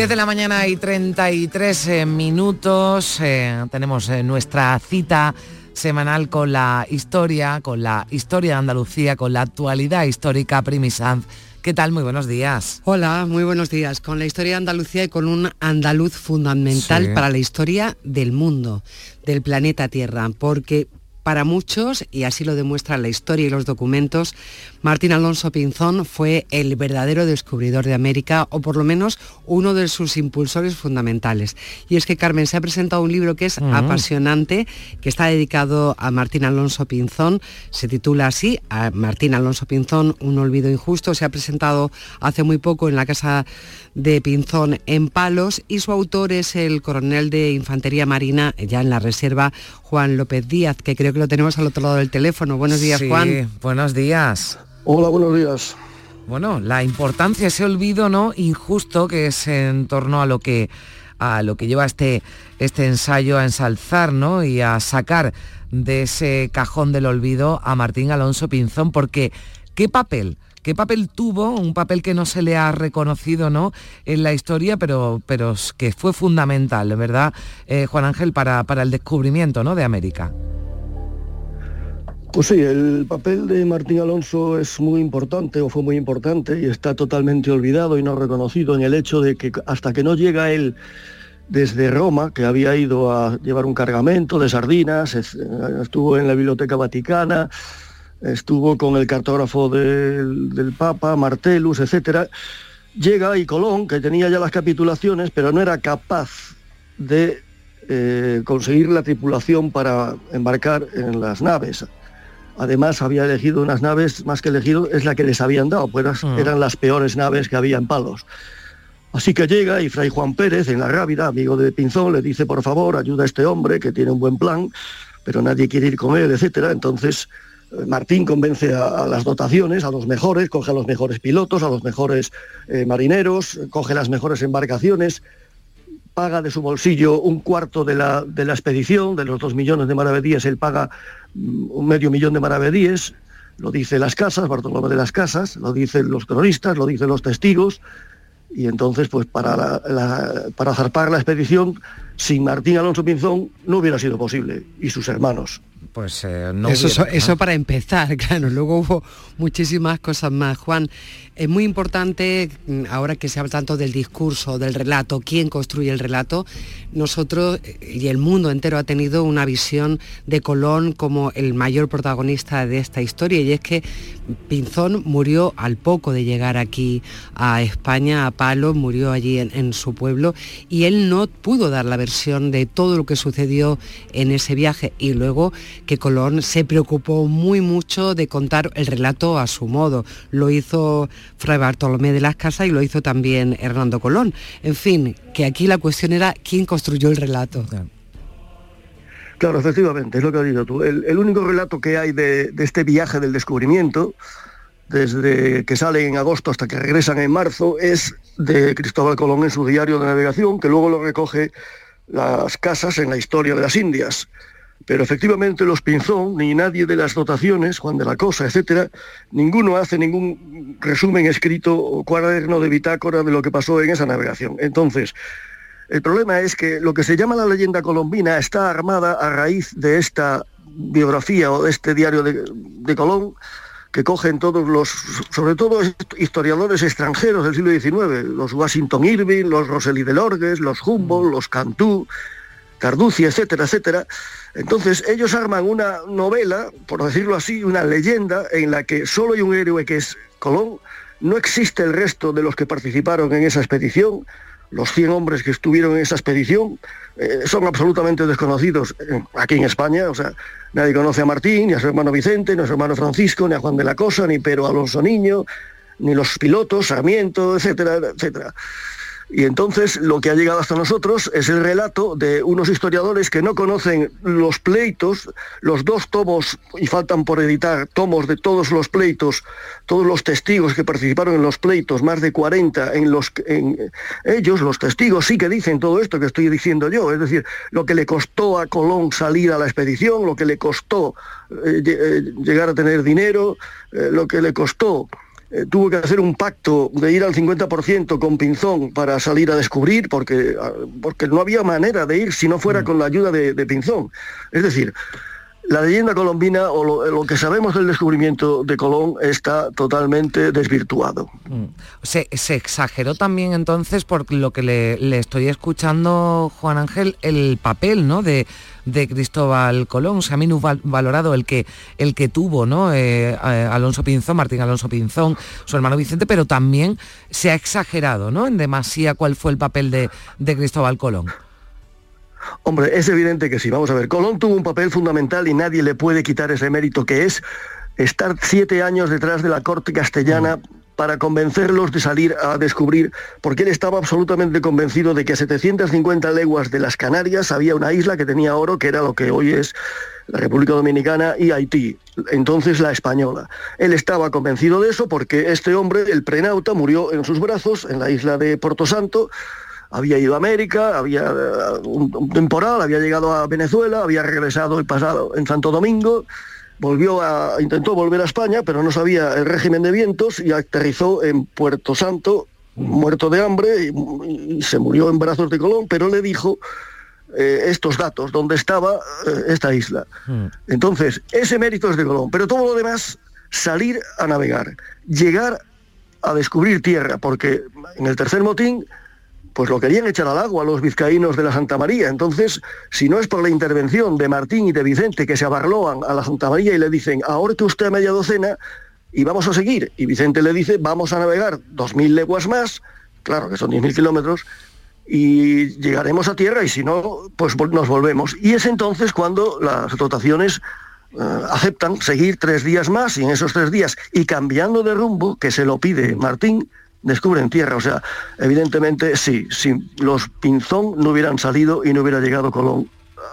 Diez de la mañana y 33 eh, minutos. eh, tenemos eh, nuestra cita semanal con la historia, con la historia de Andalucía, con la actualidad histórica Primisanz. ¿Qué tal? Muy buenos días. Hola, muy buenos días. Con la historia de Andalucía y con un andaluz fundamental Sí. para la historia del mundo, del planeta Tierra, porque para muchos, y así lo demuestra la historia y los documentos, Martín Alonso Pinzón fue el verdadero descubridor de América, o por lo menos uno de sus impulsores fundamentales. Y es que Carmen se ha presentado un libro que es apasionante, que está dedicado a Martín Alonso Pinzón, se titula así, a Martín Alonso Pinzón, un olvido injusto, se ha presentado hace muy poco en la casa de Pinzón en Palos y su autor es el coronel de Infantería Marina, ya en la reserva, Juan López Díaz, que creo que lo tenemos al otro lado del teléfono. Buenos días, Sí, Juan. Buenos días. Hola, buenos días. Bueno, la importancia, ese olvido no injusto que es en torno a lo que a lo que lleva este, este ensayo a ensalzar ¿no? y a sacar de ese cajón del olvido a Martín Alonso Pinzón, porque ¿qué papel? ¿Qué papel tuvo? Un papel que no se le ha reconocido ¿no? en la historia, pero, pero que fue fundamental, ¿verdad, eh, Juan Ángel, para, para el descubrimiento ¿no? de América? Pues sí, el papel de Martín Alonso es muy importante o fue muy importante y está totalmente olvidado y no reconocido en el hecho de que hasta que no llega él desde Roma, que había ido a llevar un cargamento de sardinas, es- estuvo en la Biblioteca Vaticana, estuvo con el cartógrafo del, Papa, Martellus, etcétera, llega y Colón, que tenía ya las capitulaciones, pero no era capaz de eh, conseguir la tripulación para embarcar en las naves. Además había elegido unas naves, más que elegido, es la que les habían dado, pues eran- eran las peores naves que había en Palos. Así que llega y Fray Juan Pérez, en la Rábida, amigo de Pinzón, le dice, por favor, ayuda a este hombre que tiene un buen plan, pero nadie quiere ir con él, etcétera. Entonces eh, Martín convence a, a las dotaciones, a los mejores, coge a los mejores pilotos, a los mejores eh, marineros, coge las mejores embarcaciones, paga de su bolsillo un cuarto de la, de la expedición, de los dos millones de maravedíes, él paga mm, un medio millón de maravedíes, lo dice las casas, Bartolomé de las Casas, lo dicen los cronistas, lo dicen los testigos, y entonces pues para, la- la- para zarpar la expedición, sin Martín Alonso Pinzón no hubiera sido posible, y sus hermanos. Pues eh, no eso, hubiera, eso ¿no? para empezar, claro. Luego hubo muchísimas cosas más. Juan, es muy importante, mm, ahora que se habla tanto del discurso, del relato, quién construye el relato, nosotros eh, y el mundo entero ha tenido una visión de Colón como el mayor protagonista de esta historia y es que Pinzón murió al poco de llegar aquí a España, a Palos, murió allí en, en su pueblo y él no pudo dar la versión de todo lo que sucedió en ese viaje y luego que Colón se preocupó muy mucho de contar el relato a su modo. Lo hizo Fray Bartolomé de las Casas y lo hizo también Hernando Colón. En fin, que aquí la cuestión era quién construyó el relato. Claro, efectivamente, es lo que has dicho tú. El, el único relato que hay de, de este viaje del descubrimiento, desde que sale en agosto hasta que regresan en marzo, es de Cristóbal Colón en su diario de navegación, que luego lo recoge las casas en la historia de las Indias. Pero efectivamente los Pinzón, ni nadie de las dotaciones, Juan de la Cosa, etcétera, ninguno hace ningún resumen escrito o cuaderno de bitácora de lo que pasó en esa navegación. Entonces, el problema es que lo que se llama la leyenda colombina está armada a raíz de esta biografía o de este diario de, de Colón que cogen todos los, sobre todo historiadores extranjeros del siglo XIX, los Washington Irving, los Rosely de Lorgues, los Humboldt, los Cantú, Carducia, etcétera, etcétera. Entonces ellos arman una novela, por decirlo así, una leyenda en la que solo hay un héroe que es Colón, no existe el resto de los que participaron en esa expedición, los 100 hombres que estuvieron en esa expedición eh, son absolutamente desconocidos eh, aquí en España, o sea, nadie conoce a Martín, ni a su hermano Vicente, ni a su hermano Francisco, ni a Juan de la Cosa, ni Pedro Alonso Niño, ni los pilotos, Sarmiento, etcétera, etcétera. Y entonces lo que ha llegado hasta nosotros es el relato de unos historiadores que no conocen los pleitos, los dos tomos, y faltan por editar tomos de todos los pleitos, todos los testigos que participaron en los pleitos, más de 40, en los en, ellos, los testigos, sí que dicen todo esto que estoy diciendo yo, es decir, lo que le costó a Colón salir a la expedición, lo que le costó eh, eh, llegar a tener dinero, eh, lo que le costó eh, tuvo que hacer un pacto de ir al 50% con Pinzón para salir a descubrir, porque, ah, porque no había manera de ir si no fuera con la ayuda de, de Pinzón. Es decir, la leyenda colombina o lo, lo, que sabemos del descubrimiento de Colón está totalmente desvirtuado. Mm. Se, se exageró también entonces, por lo que le, le, estoy escuchando, Juan Ángel, el papel ¿no? de, de Cristóbal Colón. Se ha valorado el que, el que tuvo ¿no? Eh, Alonso Pinzón, Martín Alonso Pinzón, su hermano Vicente, pero también se ha exagerado ¿no? en demasía cuál fue el papel de, de Cristóbal Colón. Hombre, es evidente que sí. Vamos a ver, Colón tuvo un papel fundamental y nadie le puede quitar ese mérito que es estar siete años detrás de la corte castellana para convencerlos de salir a descubrir, porque él estaba absolutamente convencido de que a 750 leguas de las Canarias había una isla que tenía oro, que era lo que hoy es la República Dominicana y Haití, entonces la española. Él estaba convencido de eso porque este hombre, el prenauta, murió en sus brazos en la isla de Porto Santo, había ido a América, había un temporal, había llegado a Venezuela, había regresado y pasado en Santo Domingo, volvió a, intentó volver a España, pero no sabía el régimen de vientos y aterrizó en Puerto Santo, muerto de hambre, y, y se murió en brazos de Colón, pero le dijo eh, estos datos, dónde estaba eh, esta isla. Mm. Entonces, ese mérito es de Colón, pero todo lo demás, salir a navegar, llegar a descubrir tierra, porque en el tercer motín pues lo querían echar al agua los vizcaínos de la Santa María. Entonces, si no es por la intervención de Martín y de Vicente que se abarloan a la Santa María y le dicen, ahorque usted a media docena y vamos a seguir, y Vicente le dice, vamos a navegar dos mil leguas más, claro que son diez mil kilómetros, y llegaremos a tierra y si no, pues nos volvemos. Y es entonces cuando las dotaciones uh, aceptan seguir tres días más y en esos tres días, y cambiando de rumbo, que se lo pide Martín, descubren tierra. O sea, evidentemente sí, si los Pinzón no hubieran salido y no hubiera llegado Colón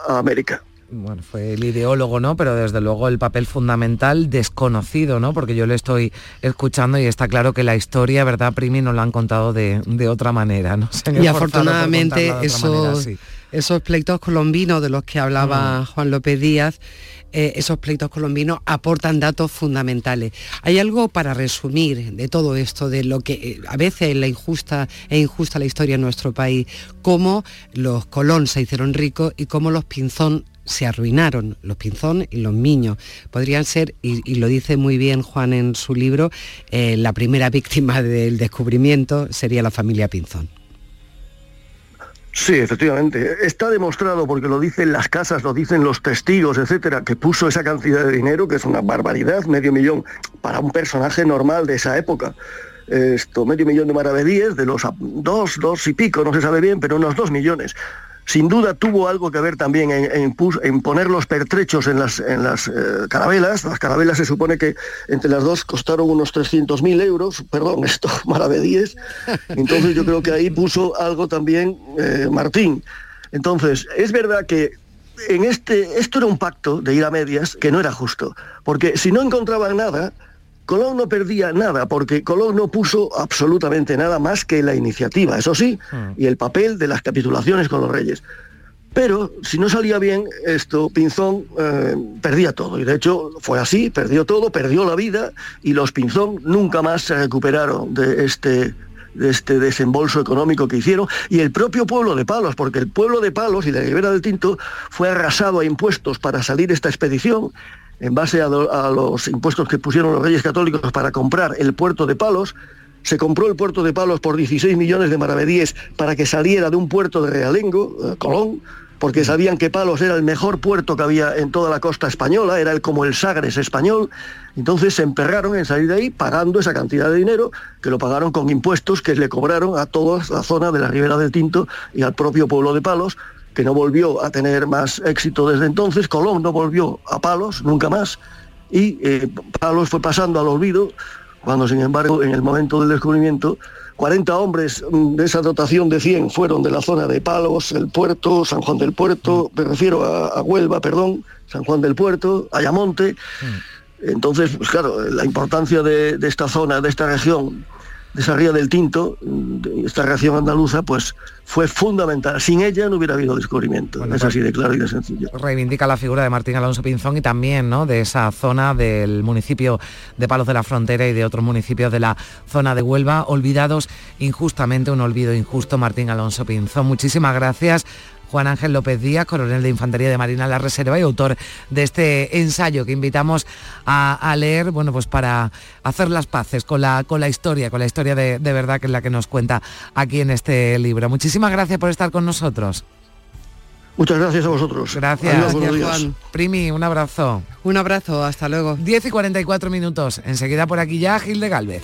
a América. Bueno, fue el ideólogo, ¿no? Pero desde luego el papel fundamental desconocido, ¿no? Porque yo le estoy escuchando y está claro que la historia, ¿verdad, Primi? Nos la han contado de, de otra manera, ¿no? y afortunadamente esos, manera, sí. Esos pleitos colombinos de los que hablaba mm. Juan López Díaz, eh, esos pleitos colombinos aportan datos fundamentales. Hay algo para resumir de todo esto, de lo que eh, a veces la injusta e injusta la historia en nuestro país, cómo los Colón se hicieron ricos y cómo los Pinzón se arruinaron, los Pinzón y los Miños. Podrían ser, y, y lo dice muy bien Juan en su libro, eh, la primera víctima del descubrimiento sería la familia Pinzón. Sí, efectivamente. Está demostrado, porque lo dicen las casas, lo dicen los testigos, etcétera, que puso esa cantidad de dinero, que es una barbaridad, medio millón, para un personaje normal de esa época. Esto, medio millón de maravedíes, de los dos, dos y pico, no se sabe bien, pero unos dos millones sin duda tuvo algo que ver también en, poner los pertrechos en las, en las eh, carabelas. Las carabelas se supone que entre las dos costaron unos 300.000 euros, perdón, esto, maravedíes. Entonces yo creo que ahí puso algo también eh, Martín. Entonces, es verdad que en este, esto era un pacto de ir a medias que no era justo, porque si no encontraban nada, Colón no perdía nada, porque Colón no puso absolutamente nada más que la iniciativa, eso sí, y el papel de las capitulaciones con los reyes. Pero si no salía bien, esto, Pinzón eh, perdía todo. Y de hecho fue así, perdió todo, perdió la vida, y los Pinzón nunca más se recuperaron de este, de este desembolso económico que hicieron, y el propio pueblo de Palos, porque el pueblo de Palos y la Ribera del Tinto fue arrasado a impuestos para salir esta expedición, en base a, do, a, los impuestos que pusieron los reyes católicos para comprar el puerto de Palos, se compró el puerto de Palos por 16 millones de maravedíes para que saliera de un puerto de Realengo, eh, Colón, porque sabían que Palos era el mejor puerto que había en toda la costa española, era el, como el Sagres español, entonces se emperraron en salir de ahí pagando esa cantidad de dinero, que lo pagaron con impuestos que le cobraron a toda la zona de la Ribera del Tinto y al propio pueblo de Palos, que no volvió a tener más éxito desde entonces, Colón no volvió a Palos nunca más, y eh, Palos fue pasando al olvido, cuando sin embargo en el momento del descubrimiento 40 hombres mm, de esa dotación de 100 fueron de la zona de Palos, el Puerto, San Juan del Puerto, me refiero a, a Huelva, perdón, San Juan del Puerto, Ayamonte. Entonces, pues claro, la importancia de, de esta zona, de esta región, de esa ría del Tinto, de esta región andaluza, pues fue fundamental. Sin ella no hubiera habido descubrimiento. es así de claro y de sencillo. reivindica la figura de Martín Alonso Pinzón y también ¿no? de esa zona del municipio de Palos de la Frontera y de otros municipios de la zona de Huelva, olvidados injustamente, un olvido injusto, Martín Alonso Pinzón. Muchísimas gracias. Juan Ángel López Díaz, coronel de Infantería de Marina la Reserva y autor de este ensayo que invitamos a, a leer, bueno, pues para hacer las paces con la, con la historia, con la historia de, de verdad que es la que nos cuenta aquí en este libro. Muchísimas gracias por estar con nosotros. Muchas gracias a vosotros. Gracias. Adiós, días. Juan. Primi, un abrazo. Un abrazo, hasta luego. 10 y 44 minutos. Enseguida por aquí ya Gil de Galvez.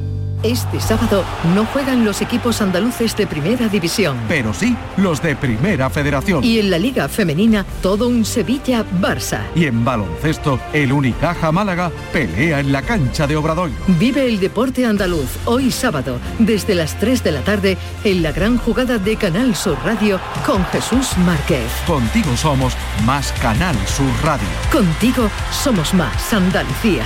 Este sábado no juegan los equipos andaluces de primera división. Pero sí, los de Primera Federación. Y en la Liga Femenina, todo un Sevilla-Barça. Y en baloncesto, el Unicaja Málaga pelea en la cancha de Obradoiro. Vive el deporte andaluz hoy sábado, desde las 3 de la tarde, en la gran jugada de Canal Sur Radio con Jesús Márquez. Contigo somos más Canal Sur Radio. Contigo somos más Andalucía.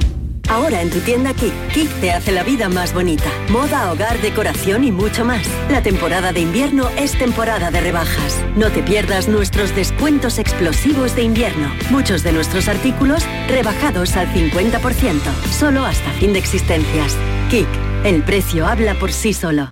Ahora en tu tienda Kik, Kik te hace la vida más bonita. Moda, hogar, decoración y mucho más. La temporada de invierno es temporada de rebajas. No te pierdas nuestros descuentos explosivos de invierno. Muchos de nuestros artículos rebajados al 50%, solo hasta fin de existencias. Kik, el precio habla por sí solo.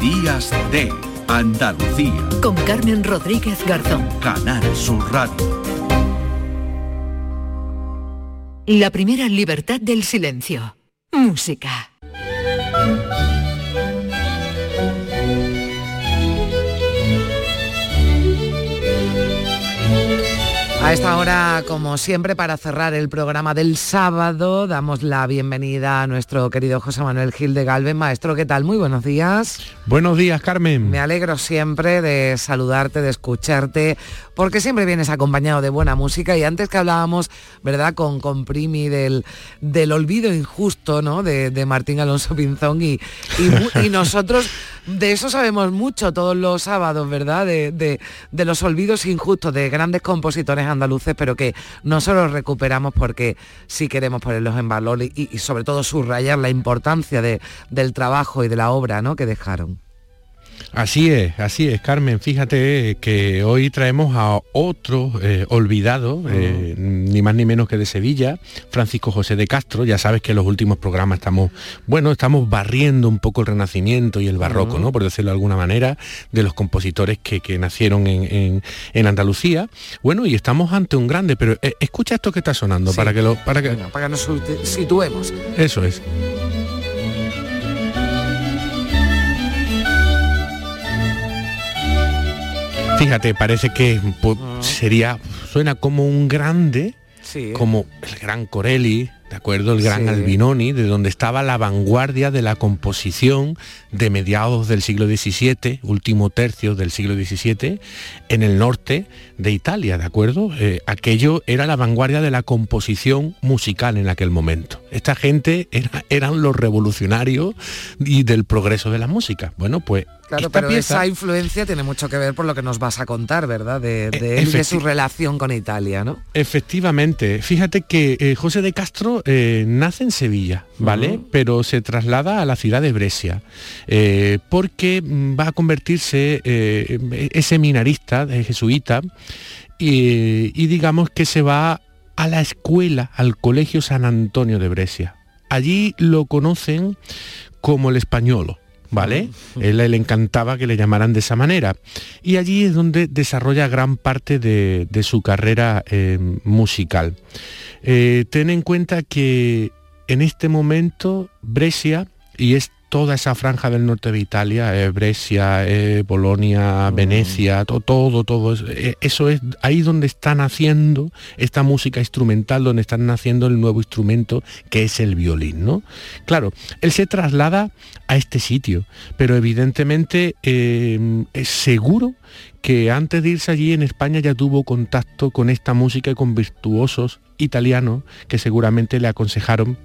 Días de Andalucía. Con Carmen Rodríguez Garzón. Canal Sur Radio. La primera libertad del silencio. Música. A esta hora, como siempre, para cerrar el programa del sábado, damos la bienvenida a nuestro querido José Manuel Gil de Galvez. Maestro, ¿qué tal? Muy buenos días. Buenos días, Carmen. Me alegro siempre de saludarte, de escucharte, porque siempre vienes acompañado de buena música y antes que hablábamos, ¿verdad?, con, con Primi del, del olvido injusto, ¿no?, de, de Martín Alonso Pinzón y, y, y nosotros de eso sabemos mucho todos los sábados, ¿verdad? De, de, los olvidos injustos de grandes compositores andaluces, pero que no solo recuperamos porque sí queremos ponerlos en valor y, y sobre todo subrayar la importancia de, del trabajo y de la obra ¿no? que dejaron. Así es, así es, Carmen. Fíjate que hoy traemos a otro eh, olvidado, uh -huh. eh, ni más ni menos que de Sevilla, Francisco José de Castro. Ya sabes que en los últimos programas estamos, bueno, estamos barriendo un poco el Renacimiento y el Barroco, uh -huh. ¿no? Por decirlo de alguna manera, de los compositores que, que nacieron en, en, en, Andalucía. Bueno, y estamos ante un grande, pero eh, escucha esto que está sonando sí. para que lo, para que, bueno, para que nos situemos. Eso es. Fíjate, parece que pues, sería, suena como un grande, sí. como el gran Corelli, ¿de acuerdo? El gran sí. Albinoni, de donde estaba la vanguardia de la composición de mediados del siglo XVII, último tercio del siglo XVII, en el norte de Italia, ¿de acuerdo? Eh, aquello era la vanguardia de la composición musical en aquel momento. Esta gente era, eran los revolucionarios y del progreso de la música. Bueno, pues Claro, pero pieza... esa influencia tiene mucho que ver por lo que nos vas a contar, ¿verdad? De, de él de su relación con Italia, ¿no? Efectivamente. Fíjate que eh, José de Castro eh, nace en Sevilla, ¿vale? Uh -huh. Pero se traslada a la ciudad de Brescia, eh, porque va a convertirse, es seminarista, es jesuita, y, y digamos que se va a la escuela, al Colegio San Antonio de Brescia. Allí lo conocen como el españolo. ¿Vale? Él le encantaba que le llamaran de esa manera. Y allí es donde desarrolla gran parte de, de su carrera eh, musical. Eh, ten en cuenta que en este momento Brescia, y es toda esa franja del norte de Italia, eh, Brescia, eh, Bolonia, mm. Venecia, to, todo, todo eso, eh, eso es ahí donde están haciendo esta música instrumental, donde están naciendo el nuevo instrumento que es el violín, ¿no? Claro, él se traslada a este sitio, pero evidentemente es seguro que antes de irse allí en España ya tuvo contacto con esta música y con virtuosos italianos que seguramente le aconsejaron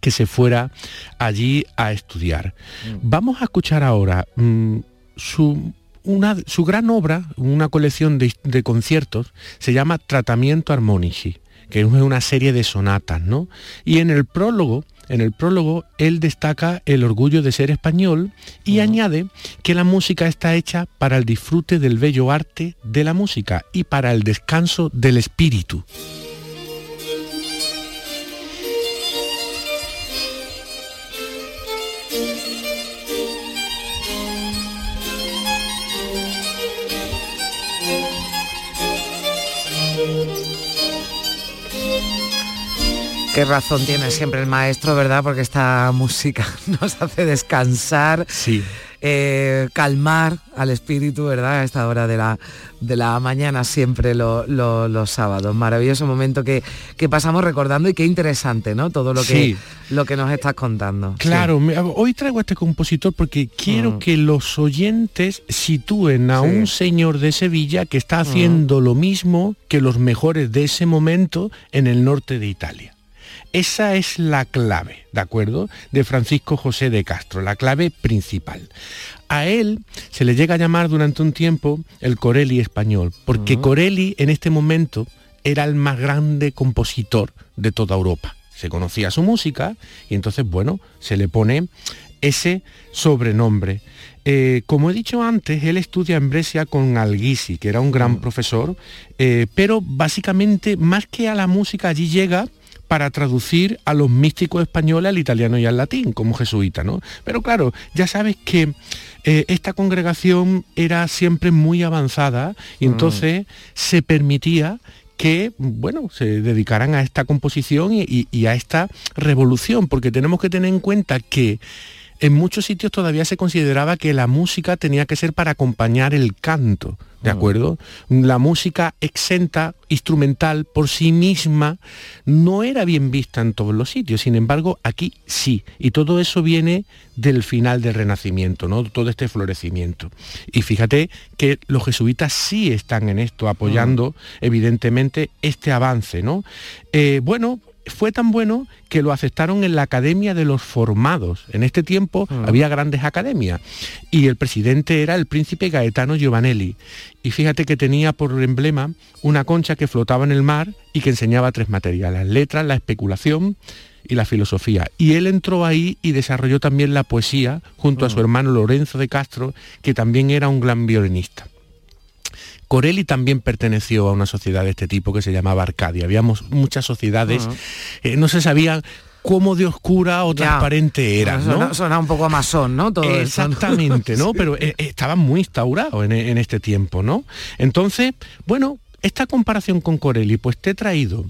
que se fuera allí a estudiar. Mm. Vamos a escuchar ahora mmm, su, una, su gran obra, una colección de, de, conciertos, se llama Tratamiento Armonici, que es una serie de sonatas, ¿no? Y en el prólogo, en el prólogo, él destaca el orgullo de ser español y uh -huh. añade que la música está hecha para el disfrute del bello arte de la música y para el descanso del espíritu. Qué razón tiene siempre el maestro, ¿verdad? Porque esta música nos hace descansar, sí. eh, calmar al espíritu, ¿verdad? A esta hora de la, de la mañana, siempre lo, lo, los sábados. Maravilloso momento que, que, pasamos recordando y qué interesante, ¿no? Todo lo que, sí. lo que nos estás contando. Claro, sí. hoy traigo a este compositor porque quiero mm. que los oyentes sitúen a un señor de Sevilla que está haciendo mm. lo mismo que los mejores de ese momento en el norte de Italia. Esa es la clave, ¿de acuerdo? De Francisco José de Castro, la clave principal. A él se le llega a llamar durante un tiempo el Corelli español, porque uh -huh. Corelli en este momento era el más grande compositor de toda Europa. Se conocía su música y entonces, bueno, se le pone ese sobrenombre. Eh, como he dicho antes, él estudia en Brescia con Alghisi, que era un gran -huh. profesor, eh, pero básicamente más que a la música allí llega para traducir a los místicos españoles al italiano y al latín, como jesuita, ¿no? Pero claro, ya sabes que eh, esta congregación era siempre muy avanzada y entonces mm. se permitía que, bueno, se dedicaran a esta composición y, y- y a esta revolución, porque tenemos que tener en cuenta que en muchos sitios todavía se consideraba que la música tenía que ser para acompañar el canto, ¿de acuerdo? La música exenta, instrumental, por sí misma, no era bien vista en todos los sitios, sin embargo, aquí sí, y todo eso viene del final del Renacimiento, ¿no? Todo este florecimiento. Y fíjate que los jesuitas sí están en esto, apoyando, evidentemente, este avance, ¿no? Eh, bueno, fue tan bueno que lo aceptaron en la Academia de los Formados. En este tiempo había grandes academias y el presidente era el príncipe Gaetano Giovanelli. Y fíjate que tenía por emblema una concha que flotaba en el mar y que enseñaba tres materias, las letras, la especulación y la filosofía. Y él entró ahí y desarrolló también la poesía junto a su hermano Lorenzo de Castro, que también era un gran violinista. Corelli también perteneció a una sociedad de este tipo que se llamaba Arcadia. Habíamos muchas sociedades, eh, no se sabía cómo de oscura o transparente era, ¿no? suena un poco a masón, ¿no? Todo esto, ¿no? Exactamente, ¿no? Sí. Pero eh, estaba muy instaurado en, en este tiempo, ¿no? Entonces, bueno, esta comparación con Corelli, pues te he traído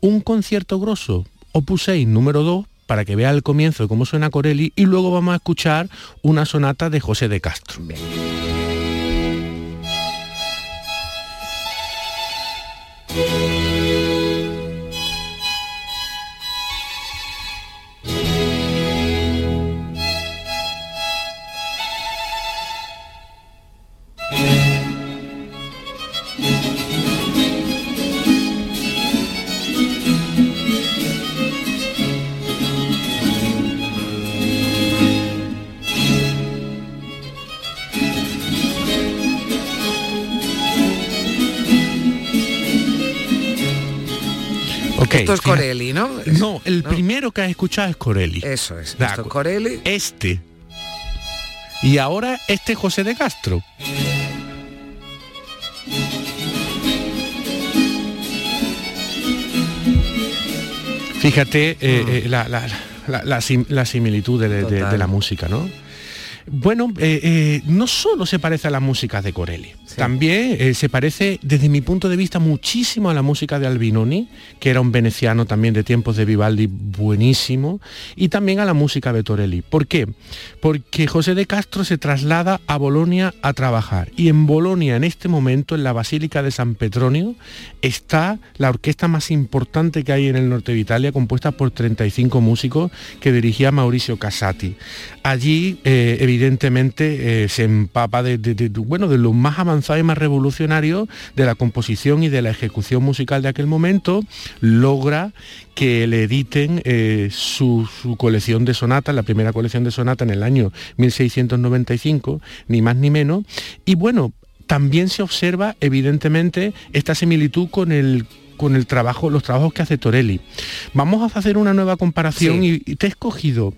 un concierto grosso, Opus 6, número 2, para que vea el comienzo de cómo suena Corelli, y luego vamos a escuchar una sonata de José de Castro. России. Esto es fíjate. Corelli, ¿no? No, el primero que has escuchado es Corelli. Eso es. Esto es Corelli. Este. Y ahora este José de Castro. Fíjate eh, eh, la, la- la- sim- la similitud de, de- la música, ¿no? Bueno, eh, no solo se parece a la música de Corelli, también eh, se parece, desde mi punto de vista, muchísimo a la música de Albinoni, que era un veneciano también de tiempos de Vivaldi buenísimo, y también a la música de Torelli. ¿Por qué? Porque José de Castro se traslada a Bolonia a trabajar, y en Bolonia, en este momento, en la Basílica de San Petronio, está la orquesta más importante que hay en el norte de Italia, compuesta por 35 músicos que dirigía Mauricio Casati. Allí, eh, evidentemente, eh, se empapa de, de- de- bueno, de lo más avanzado y más revolucionario de la composición y de la ejecución musical de aquel momento, logra que le editen eh, su, su colección de sonatas, la primera colección de sonatas en el año 1695, ni más ni menos, y bueno, también se observa evidentemente esta similitud con el con el trabajo, los trabajos que hace Torelli. Vamos a hacer una nueva comparación y, y te he escogido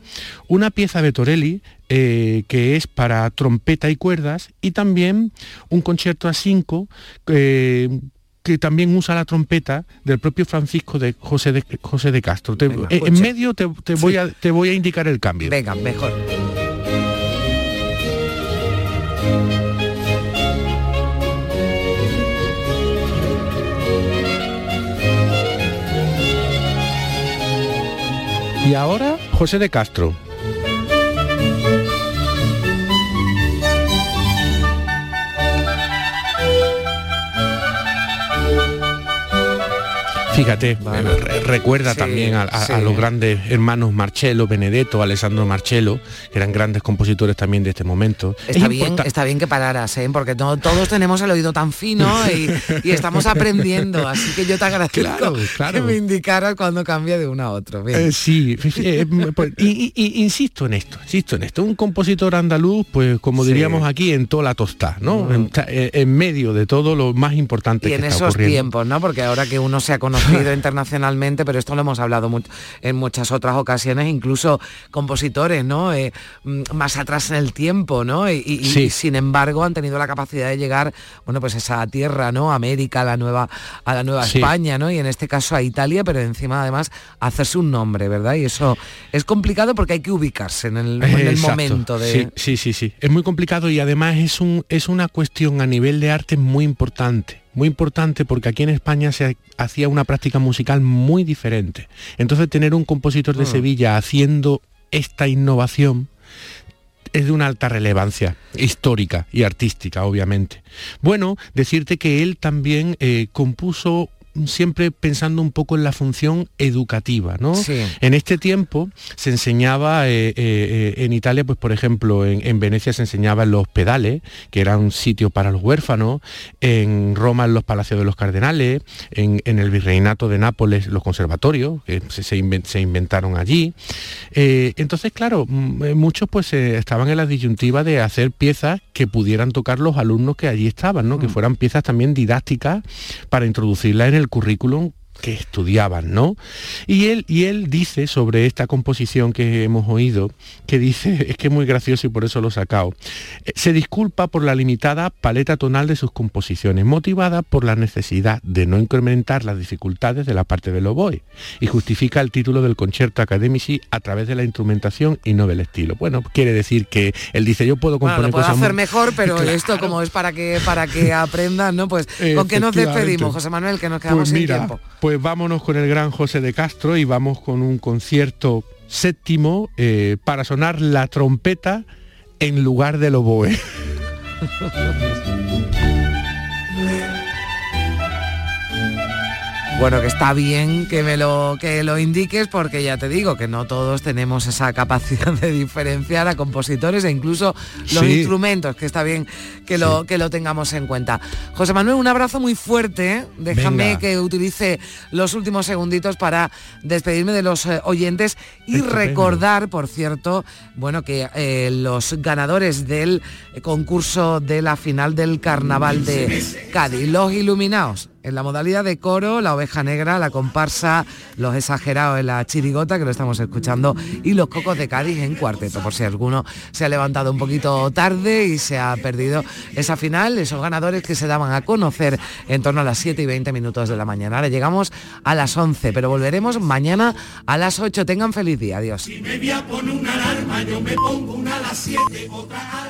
una pieza de Torelli eh, que es para trompeta y cuerdas y también un concierto a cinco eh, que también usa la trompeta del propio Francisco de José de, José de Castro. Te- Venga, eh, en medio te, te voy a, te voy a indicar el cambio. Venga, mejor. Y ahora José de Castro. Fíjate, eh, re- recuerda Sí, también a, a- a sí. los grandes hermanos Marcello, Benedetto, Alessandro Marcello, que eran grandes compositores también de este momento. Es Está bien, está bien que pararas, ¿eh? porque no, todos tenemos el oído tan fino y, y estamos aprendiendo, así que yo te agradezco Claro, claro. que me indicaras cuando cambia de uno a otro. Eh, sí, eh, pues, y- insisto en esto, insisto en esto. Un compositor andaluz, pues como Sí. diríamos aquí, en toda la tostada, ¿no? En, ta- eh, en medio de todo lo más importante y que en está esos ocurriendo. tiempos, ¿no? Porque ahora que uno se ha conocido internacionalmente, pero esto lo hemos hablado mu- en muchas otras ocasiones, incluso compositores, ¿no? Eh, mm, más atrás en el tiempo, ¿no? Y, y- y Sí. sin embargo han tenido la capacidad de llegar, bueno, pues a esa tierra, ¿no? América, a la nueva, a la nueva Sí. España, ¿no? Y en este caso a Italia, pero encima además hacerse un nombre, ¿verdad? Y eso es complicado porque hay que ubicarse en el, en el momento de. Sí, sí, sí, sí. Es muy complicado y además es, un, es una cuestión a nivel de arte muy importante, muy importante porque aquí en España se hacía una práctica musical muy diferente. Entonces tener un compositor de Mm. Sevilla haciendo esta innovación es de una alta relevancia histórica y artística, obviamente. Bueno, decirte que él también eh, compuso siempre pensando un poco en la función educativa, ¿no? Sí. En este tiempo se enseñaba eh, eh, eh, en Italia, pues por ejemplo, en, en Venecia se enseñaba en los pedales, que era un sitio para los huérfanos, en Roma en los palacios de los cardenales, en, en el virreinato de Nápoles los conservatorios, que se, se inven- se inventaron allí. Eh, entonces, claro, mm, muchos pues estaban en la disyuntiva de hacer piezas que pudieran tocar los alumnos que allí estaban, ¿no? Que fueran piezas también didácticas para introducirlas en el currículum que estudiaban, ¿no? Y él, y él dice sobre esta composición que hemos oído, que dice, es que es muy gracioso y por eso lo he sacado, eh, se disculpa por la limitada paleta tonal de sus composiciones, motivada por la necesidad de no incrementar las dificultades de la parte del oboe, y justifica el título del concierto academici a través de la instrumentación y no del estilo. Bueno, quiere decir que él dice, yo puedo Bueno, componer lo puedo cosas hacer muy- mejor, pero Claro. esto como es para que para que aprendan, ¿no? Pues con qué nos despedimos, José Manuel, que nos quedamos Pues sin tiempo. pues vámonos con el gran José de Castro y vamos con un concierto séptimo eh, para sonar la trompeta en lugar del oboe. Bueno, que está bien que me lo que lo indiques porque ya te digo que no todos tenemos esa capacidad de diferenciar a compositores e incluso los Sí. instrumentos, que está bien que lo que lo tengamos en cuenta. José Manuel, un abrazo muy fuerte. Déjame Venga. que utilice los últimos segunditos para despedirme de los eh, oyentes y Estupendo. recordar, por cierto, bueno, que eh, los ganadores del eh, concurso de la final del Carnaval de Cádiz, los iluminados en la modalidad de coro, la oveja negra, la comparsa, los exagerados en la chirigota, que lo estamos escuchando, y los cocos de Cádiz en cuarteto, por si alguno se ha levantado un poquito tarde y se ha perdido esa final, esos ganadores que se daban a conocer en torno a las 7 y 20 minutos de la mañana. Ahora llegamos a las 11, pero volveremos mañana a las 8. Tengan feliz día. Adiós. Me voy a poner una alarma, yo me pongo una a las 7, otra a